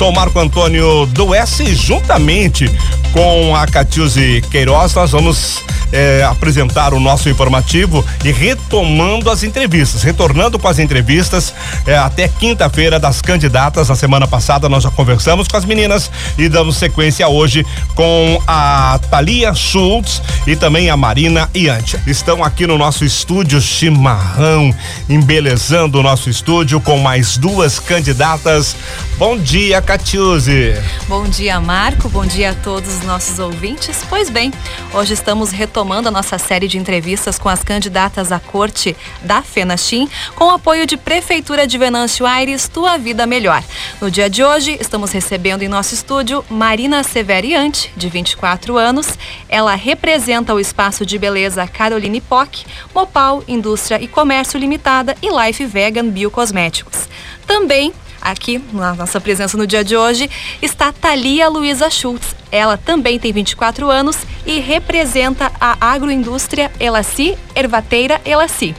sou Marco Antônio do S juntamente com a Catiuse Queiroz, nós vamos é, apresentar o nosso informativo e retomando as entrevistas, retornando com as entrevistas é, até quinta-feira das candidatas. Na semana passada nós já conversamos com as meninas e damos sequência hoje com a Thalia Schultz e também a Marina Iantia. Estão aqui no nosso estúdio chimarrão, embelezando o nosso estúdio com mais duas candidatas. Bom dia, Catiuse. Bom dia, Marco. Bom dia a todos os nossos ouvintes. Pois bem, hoje estamos retomando a nossa série de entrevistas com as candidatas à corte da FENACHIM, com o apoio de Prefeitura de Venâncio Aires, Tua Vida Melhor. No dia de hoje, estamos recebendo em nosso estúdio Marina Severiante, de 24 anos. Ela representa o espaço de beleza Caroline Poc, Mopal Indústria e Comércio Limitada e Life Vegan Biocosméticos. Também Aqui, na nossa presença no dia de hoje, está Thalia Luiza Schultz. Ela também tem 24 anos e representa a agroindústria Elaci, Ervateira Elaci.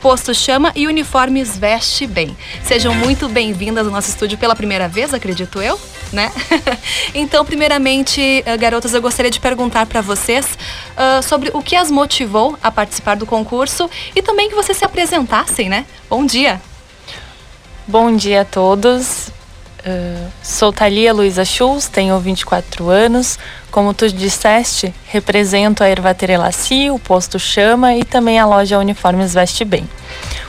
Posto chama e uniformes veste bem. Sejam muito bem-vindas ao nosso estúdio pela primeira vez, acredito eu, né? então, primeiramente, eh, garotas, eu gostaria de perguntar para vocês uh, sobre o que as motivou a participar do concurso e também que vocês se apresentassem, né? Bom dia! Bom dia a todos. Uh, sou Thalia Luiza Schultz, tenho 24 anos. Como tu disseste, represento a Ervateira Laci, o Posto Chama e também a loja Uniformes Veste Bem.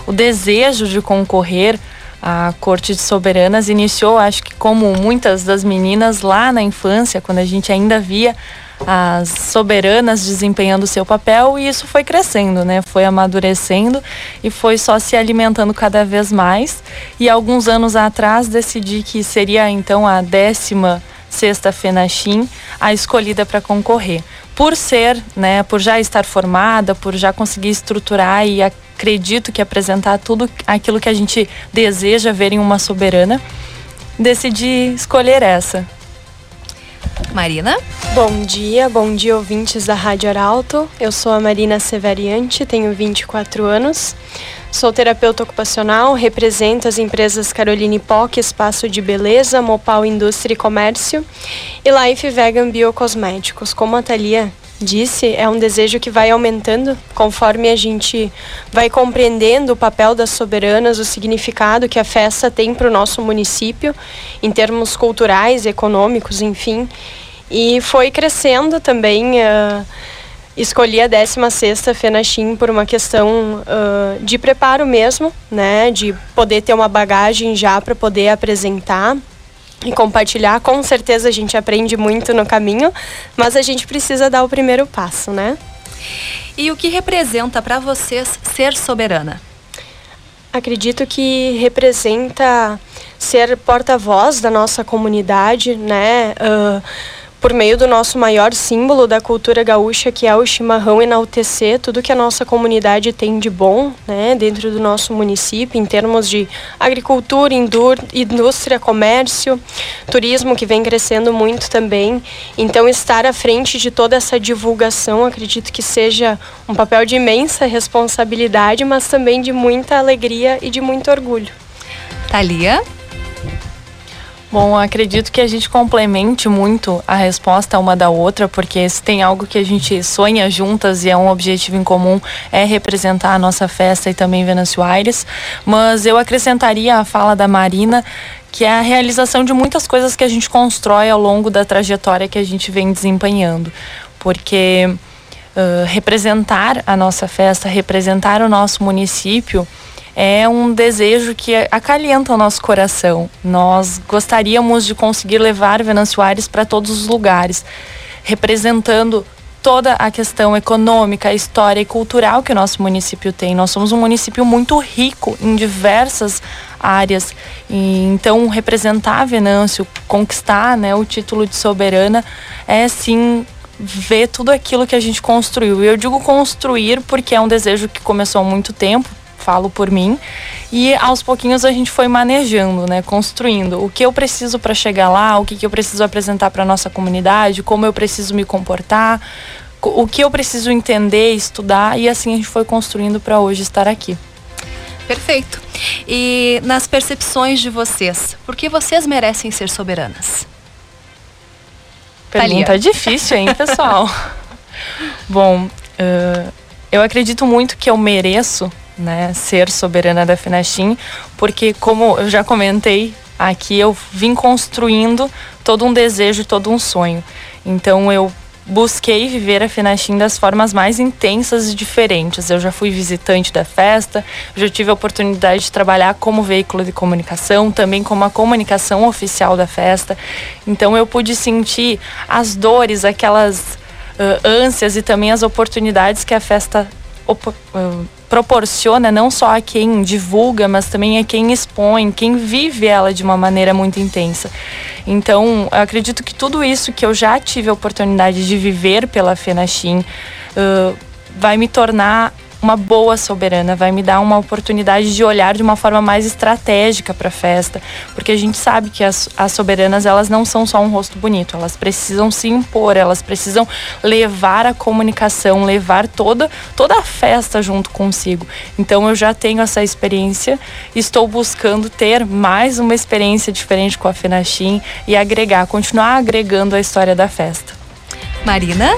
O desejo de concorrer à Corte de Soberanas iniciou, acho que como muitas das meninas lá na infância, quando a gente ainda via as soberanas desempenhando seu papel e isso foi crescendo, né? Foi amadurecendo e foi só se alimentando cada vez mais. E alguns anos atrás decidi que seria então a décima sexta Fenachim a escolhida para concorrer. Por ser, né, por já estar formada, por já conseguir estruturar e acredito que apresentar tudo aquilo que a gente deseja ver em uma soberana, decidi escolher essa. Marina. Bom dia, bom dia ouvintes da Rádio Arauto. Eu sou a Marina Severiante, tenho 24 anos. Sou terapeuta ocupacional, represento as empresas Caroline Poc, Espaço de Beleza, Mopal Indústria e Comércio e Life Vegan Biocosméticos. Como a Thalia disse, é um desejo que vai aumentando conforme a gente vai compreendendo o papel das soberanas, o significado que a festa tem para o nosso município, em termos culturais, econômicos, enfim. E foi crescendo também. Uh, escolhi a 16ª FENACHIM por uma questão uh, de preparo mesmo, né? De poder ter uma bagagem já para poder apresentar e compartilhar. Com certeza a gente aprende muito no caminho, mas a gente precisa dar o primeiro passo, né? E o que representa para vocês ser soberana? Acredito que representa ser porta-voz da nossa comunidade, né? Uh, por meio do nosso maior símbolo da cultura gaúcha, que é o chimarrão, enaltecer tudo que a nossa comunidade tem de bom né, dentro do nosso município, em termos de agricultura, indústria, comércio, turismo, que vem crescendo muito também. Então, estar à frente de toda essa divulgação, acredito que seja um papel de imensa responsabilidade, mas também de muita alegria e de muito orgulho. Thalia? Bom, acredito que a gente complemente muito a resposta uma da outra, porque se tem algo que a gente sonha juntas e é um objetivo em comum, é representar a nossa festa e também Venâncio Aires. Mas eu acrescentaria a fala da Marina, que é a realização de muitas coisas que a gente constrói ao longo da trajetória que a gente vem desempenhando. Porque uh, representar a nossa festa, representar o nosso município, é um desejo que acalenta o nosso coração. Nós gostaríamos de conseguir levar Venâncio Aires para todos os lugares, representando toda a questão econômica, história e cultural que o nosso município tem. Nós somos um município muito rico em diversas áreas. E, então, representar Venâncio, conquistar né, o título de soberana, é sim ver tudo aquilo que a gente construiu. E eu digo construir porque é um desejo que começou há muito tempo, falo por mim. E aos pouquinhos a gente foi manejando, né, construindo o que eu preciso para chegar lá, o que, que eu preciso apresentar para nossa comunidade, como eu preciso me comportar, o que eu preciso entender, estudar e assim a gente foi construindo para hoje estar aqui. Perfeito. E nas percepções de vocês, por que vocês merecem ser soberanas? Pergunta Thalia. difícil, hein, pessoal? Bom, uh, eu acredito muito que eu mereço né, ser soberana da Finachim, porque como eu já comentei aqui, eu vim construindo todo um desejo, todo um sonho. Então eu busquei viver a Finachim das formas mais intensas e diferentes. Eu já fui visitante da festa, já tive a oportunidade de trabalhar como veículo de comunicação, também como a comunicação oficial da festa. Então eu pude sentir as dores, aquelas uh, ânsias e também as oportunidades que a festa proporciona não só a quem divulga, mas também a quem expõe, quem vive ela de uma maneira muito intensa. Então, acredito que tudo isso que eu já tive a oportunidade de viver pela Fenachim uh, vai me tornar uma boa soberana, vai me dar uma oportunidade de olhar de uma forma mais estratégica para a festa, porque a gente sabe que as, as soberanas elas não são só um rosto bonito, elas precisam se impor, elas precisam levar a comunicação, levar toda toda a festa junto consigo. Então eu já tenho essa experiência, estou buscando ter mais uma experiência diferente com a Fenachim e agregar, continuar agregando a história da festa. Marina?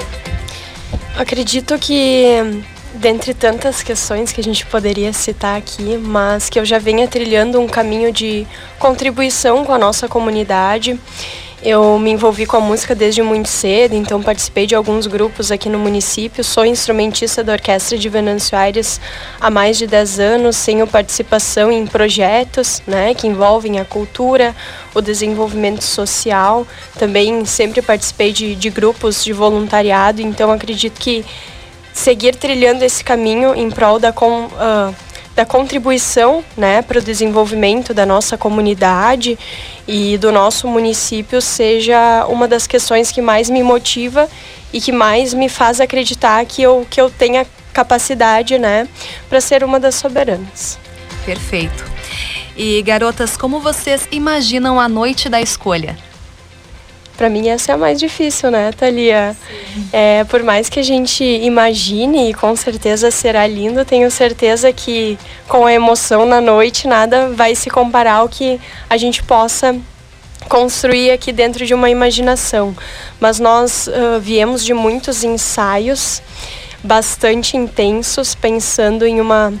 Acredito que dentre tantas questões que a gente poderia citar aqui, mas que eu já venha trilhando um caminho de contribuição com a nossa comunidade. Eu me envolvi com a música desde muito cedo, então participei de alguns grupos aqui no município. Sou instrumentista da Orquestra de Venâncio Aires há mais de 10 anos. Tenho participação em projetos né, que envolvem a cultura, o desenvolvimento social. Também sempre participei de, de grupos de voluntariado, então acredito que seguir trilhando esse caminho em prol da, com, uh, da contribuição né, para o desenvolvimento da nossa comunidade e do nosso município seja uma das questões que mais me motiva e que mais me faz acreditar que eu, que eu tenha capacidade né, para ser uma das soberanas. Perfeito. E garotas, como vocês imaginam a noite da escolha? Para mim essa é a mais difícil, né, Thalia? É, por mais que a gente imagine, e com certeza será lindo, tenho certeza que com a emoção na noite nada vai se comparar ao que a gente possa construir aqui dentro de uma imaginação. Mas nós uh, viemos de muitos ensaios bastante intensos, pensando em uma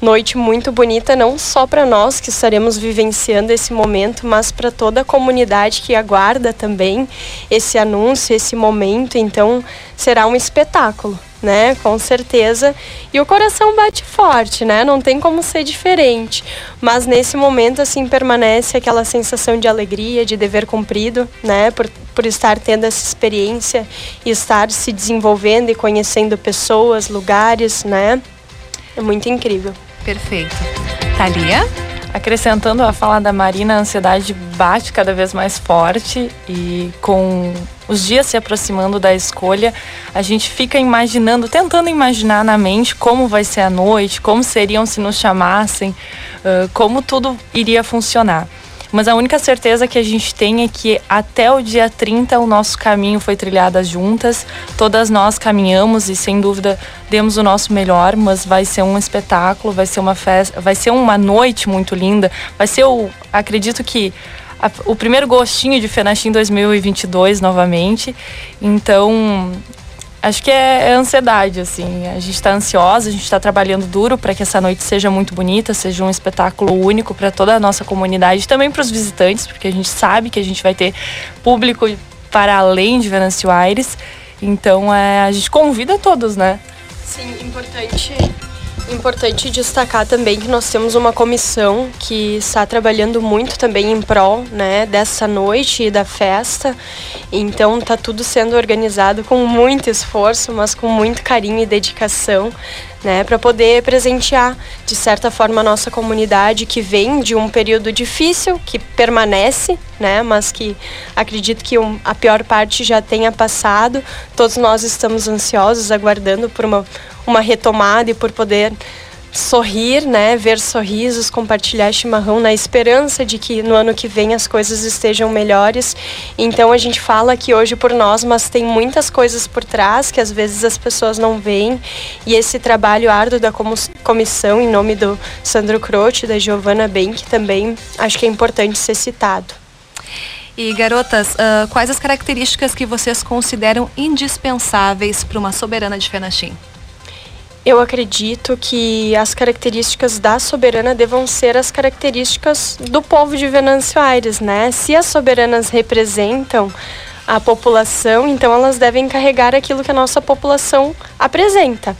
noite muito bonita, não só para nós que estaremos vivenciando esse momento, mas para toda a comunidade que aguarda também esse anúncio, esse momento. Então, será um espetáculo né? Com certeza. E o coração bate forte, né? Não tem como ser diferente. Mas nesse momento, assim, permanece aquela sensação de alegria, de dever cumprido, né? Por, por estar tendo essa experiência e estar se desenvolvendo e conhecendo pessoas, lugares, né? É muito incrível. Perfeito. Thalia? Acrescentando a fala da Marina, a ansiedade bate cada vez mais forte e com os dias se aproximando da escolha, a gente fica imaginando, tentando imaginar na mente como vai ser a noite, como seriam se nos chamassem, uh, como tudo iria funcionar. Mas a única certeza que a gente tem é que até o dia 30 o nosso caminho foi trilhado juntas. Todas nós caminhamos e sem dúvida demos o nosso melhor, mas vai ser um espetáculo, vai ser uma festa, vai ser uma noite muito linda. Vai ser o, acredito que a, o primeiro gostinho de Fenachim 2022 novamente. Então, Acho que é, é, ansiedade, assim. A gente está ansiosa, a gente está trabalhando duro para que essa noite seja muito bonita, seja um espetáculo único para toda a nossa comunidade, também para os visitantes, porque a gente sabe que a gente vai ter público para além de Venâncio Aires. Então, é, a gente convida todos, né? Sim, importante Importante destacar também que nós temos uma comissão que está trabalhando muito também em prol né, dessa noite e da festa. Então está tudo sendo organizado com muito esforço, mas com muito carinho e dedicação, né, para poder presentear de certa forma a nossa comunidade que vem de um período difícil, que permanece, né, mas que acredito que um, a pior parte já tenha passado. Todos nós estamos ansiosos, aguardando por uma uma retomada e por poder sorrir, né, ver sorrisos, compartilhar chimarrão na esperança de que no ano que vem as coisas estejam melhores. Então a gente fala aqui hoje por nós, mas tem muitas coisas por trás que às vezes as pessoas não veem. E esse trabalho árduo da comissão em nome do Sandro Croce, da Giovana Benck também acho que é importante ser citado. E garotas, uh, quais as características que vocês consideram indispensáveis para uma soberana de Fenachim? Eu acredito que as características da soberana devam ser as características do povo de Venâncio Aires, né? Se as soberanas representam a população, então elas devem carregar aquilo que a nossa população apresenta,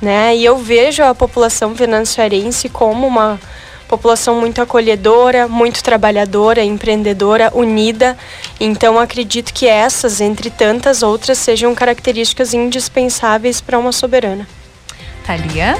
né? E eu vejo a população venançoarense como uma população muito acolhedora, muito trabalhadora, empreendedora, unida. Então acredito que essas, entre tantas outras, sejam características indispensáveis para uma soberana. Thalia?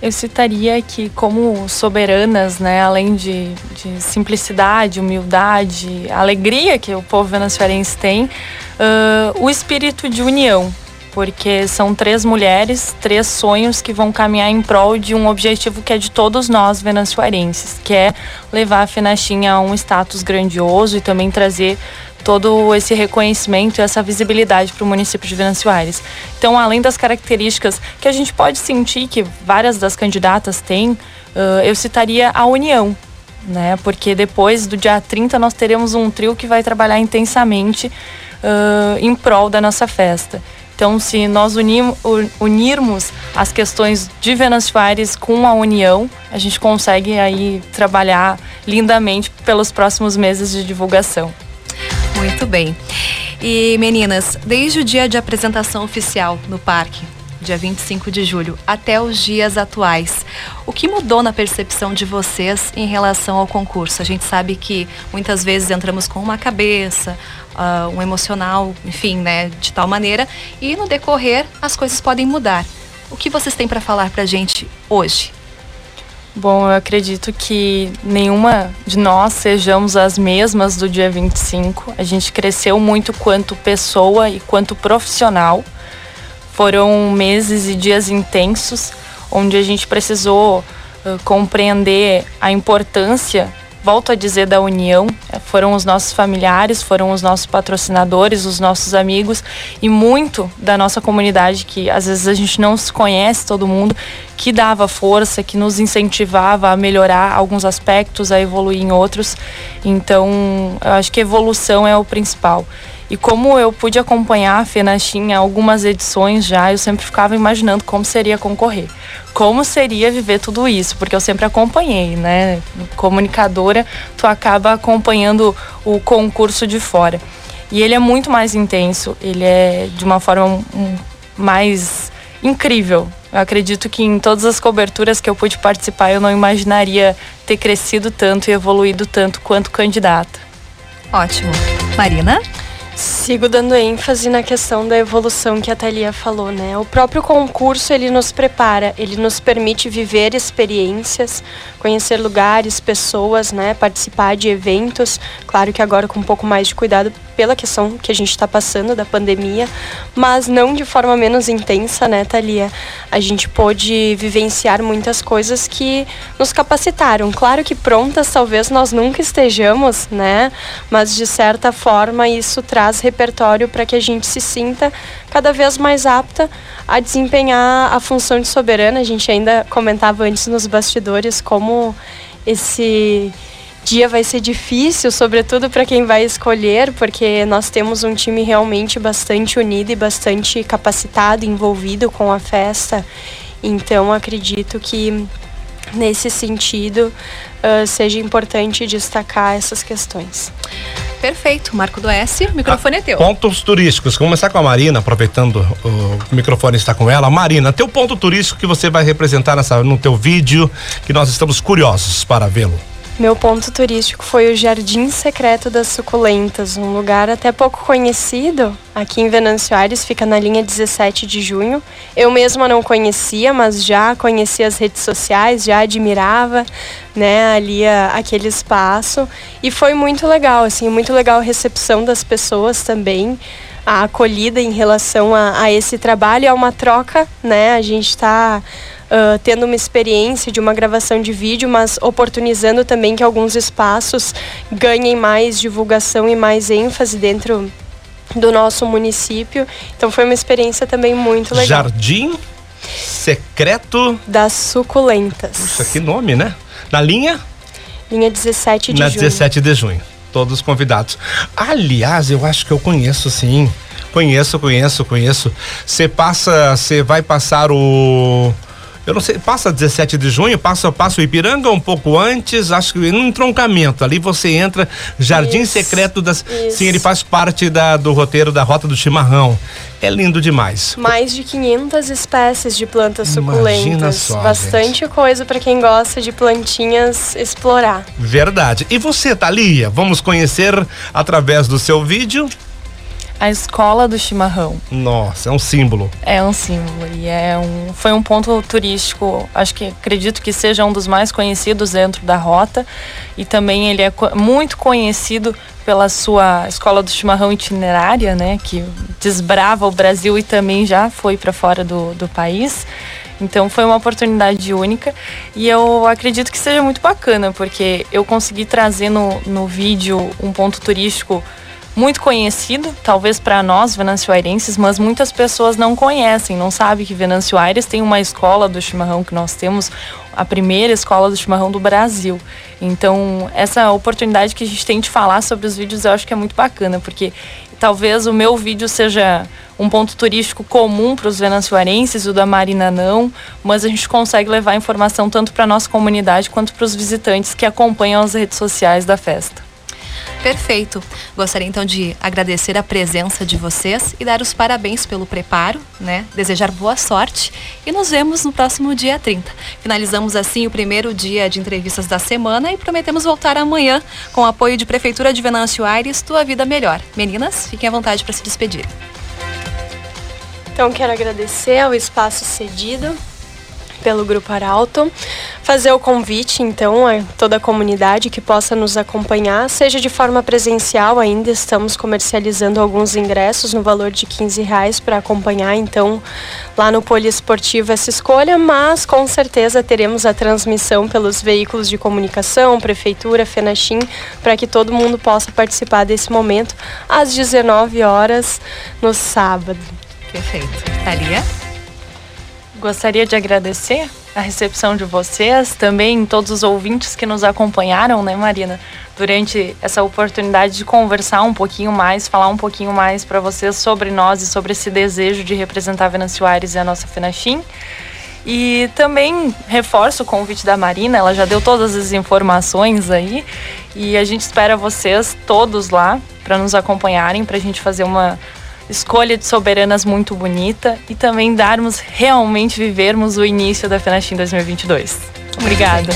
Eu citaria que, como soberanas, né, além de, de simplicidade, humildade, alegria que o povo venezuelense tem, uh, o espírito de união, porque são três mulheres, três sonhos que vão caminhar em prol de um objetivo que é de todos nós venezuelenses, que é levar a Fenachim a um status grandioso e também trazer todo esse reconhecimento e essa visibilidade para o município de Venâncio Aires. Então, além das características que a gente pode sentir que várias das candidatas têm, uh, eu citaria a união, né? Porque depois do dia 30 nós teremos um trio que vai trabalhar intensamente uh, em prol da nossa festa. Então, se nós unirmos as questões de Venâncio Aires com a união, a gente consegue aí trabalhar lindamente pelos próximos meses de divulgação. Muito bem. E meninas, desde o dia de apresentação oficial no parque, dia 25 de julho, até os dias atuais, o que mudou na percepção de vocês em relação ao concurso? A gente sabe que muitas vezes entramos com uma cabeça, uh, um emocional, enfim, né, de tal maneira, e no decorrer as coisas podem mudar. O que vocês têm para falar para a gente hoje? Bom, eu acredito que nenhuma de nós sejamos as mesmas do dia 25. A gente cresceu muito quanto pessoa e quanto profissional. Foram meses e dias intensos onde a gente precisou uh, compreender a importância volto a dizer, da união. É, foram os nossos familiares, foram os nossos patrocinadores, os nossos amigos e muito da nossa comunidade, que às vezes a gente não se conhece todo mundo, que dava força, que nos incentivava a melhorar alguns aspectos, a evoluir em outros. Então, eu acho que evolução é o principal. E como eu pude acompanhar a Fenachim em algumas edições já, eu sempre ficava imaginando como seria concorrer. Como seria viver tudo isso, porque eu sempre acompanhei, né? Comunicadora, tu acaba acompanhando o concurso de fora. E ele é muito mais intenso, ele é de uma forma mais incrível. Eu acredito que em todas as coberturas que eu pude participar, eu não imaginaria ter crescido tanto e evoluído tanto quanto candidata. Ótimo. Marina? Sigo dando ênfase na questão da evolução que a Thalia falou, né? O próprio concurso, ele nos prepara, ele nos permite viver experiências, conhecer lugares, pessoas, né? Participar de eventos, claro que agora com um pouco mais de cuidado pela questão que a gente está passando da pandemia, mas não de forma menos intensa, né, Thalia? A gente pôde vivenciar muitas coisas que nos capacitaram. Claro que prontas talvez nós nunca estejamos, né? Mas de certa forma isso traz repertório para que a gente se sinta cada vez mais apta a desempenhar a função de soberana. A gente ainda comentava antes nos bastidores como esse dia vai ser difícil, sobretudo para quem vai escolher, porque nós temos um time realmente bastante unido e bastante capacitado, envolvido com a festa. Então acredito que nesse sentido uh, seja importante destacar essas questões. Perfeito, Marco do S, o microfone ah, é teu. Pontos turísticos, Vamos começar com a Marina, aproveitando o microfone está com ela. Marina, teu ponto turístico que você vai representar nessa, no teu vídeo, que nós estamos curiosos para vê-lo. Meu ponto turístico foi o Jardim Secreto das Suculentas, um lugar até pouco conhecido. Aqui em Venâncio Aires, fica na linha 17 de junho. Eu mesma não conhecia, mas já conhecia as redes sociais, já admirava, né, ali a, aquele espaço. E foi muito legal, assim, muito legal a recepção das pessoas também a acolhida em relação a, a esse trabalho é uma troca, né? A gente está uh, tendo uma experiência de uma gravação de vídeo, mas oportunizando também que alguns espaços ganhem mais divulgação e mais ênfase dentro do nosso município. Então foi uma experiência também muito legal. Jardim Secreto das Suculentas. Puxa, que nome, né? Na linha? Linha 17 de Na junho. 17 de junho. Todos convidados. Aliás, eu acho que eu conheço sim. Conheço, conheço, conheço. Você passa, você vai passar o eu não sei, passa 17 de junho, passa, passa o Ipiranga um pouco antes, acho que no entroncamento. Ali você entra, Jardim isso, Secreto das. Isso. Sim, ele faz parte da, do roteiro da Rota do Chimarrão. É lindo demais. Mais de 500 espécies de plantas suculentas. Só, Bastante gente. coisa para quem gosta de plantinhas explorar. Verdade. E você, Thalia, vamos conhecer através do seu vídeo a escola do chimarrão. Nossa, é um símbolo. É um símbolo e é um, foi um ponto turístico, acho que acredito que seja um dos mais conhecidos dentro da rota e também ele é muito conhecido pela sua escola do chimarrão itinerária, né, que desbrava o Brasil e também já foi para fora do, do país. Então foi uma oportunidade única e eu acredito que seja muito bacana, porque eu consegui trazer no, no vídeo um ponto turístico muito conhecido, talvez para nós venancioairenses, mas muitas pessoas não conhecem, não sabem que Venâncio Aires tem uma escola do chimarrão que nós temos, a primeira escola do chimarrão do Brasil. Então, essa oportunidade que a gente tem de falar sobre os vídeos, eu acho que é muito bacana, porque talvez o meu vídeo seja um ponto turístico comum para os venancioarenses, o da Marina não, mas a gente consegue levar informação tanto para a nossa comunidade quanto para os visitantes que acompanham as redes sociais da festa. Perfeito. Gostaria então de agradecer a presença de vocês e dar os parabéns pelo preparo, né? Desejar boa sorte e nos vemos no próximo dia 30. Finalizamos assim o primeiro dia de entrevistas da semana e prometemos voltar amanhã com o apoio de Prefeitura de Venâncio Aires, Tua Vida Melhor. Meninas, fiquem à vontade para se despedir. Então quero agradecer ao espaço cedido pelo Grupo Arauto. Fazer o convite, então, a toda a comunidade que possa nos acompanhar, seja de forma presencial, ainda estamos comercializando alguns ingressos no valor de 15 reais para acompanhar, então, lá no Poliesportivo essa escolha, mas com certeza teremos a transmissão pelos veículos de comunicação, Prefeitura, FENACHIM, para que todo mundo possa participar desse momento às 19 horas no sábado. Perfeito. Thalia? Gostaria de agradecer a recepção de vocês, também todos os ouvintes que nos acompanharam, né, Marina, durante essa oportunidade de conversar um pouquinho mais, falar um pouquinho mais para vocês sobre nós e sobre esse desejo de representar Venâncio Aires e a nossa Fenachim. E também reforço o convite da Marina, ela já deu todas as informações aí. E a gente espera vocês todos lá para nos acompanharem, para a gente fazer uma, escolha de soberanas muito bonita e também darmos realmente vivermos o início da FENACHIM 2022. Obrigada.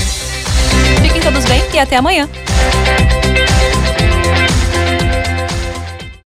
Fiquem todos bem e até amanhã.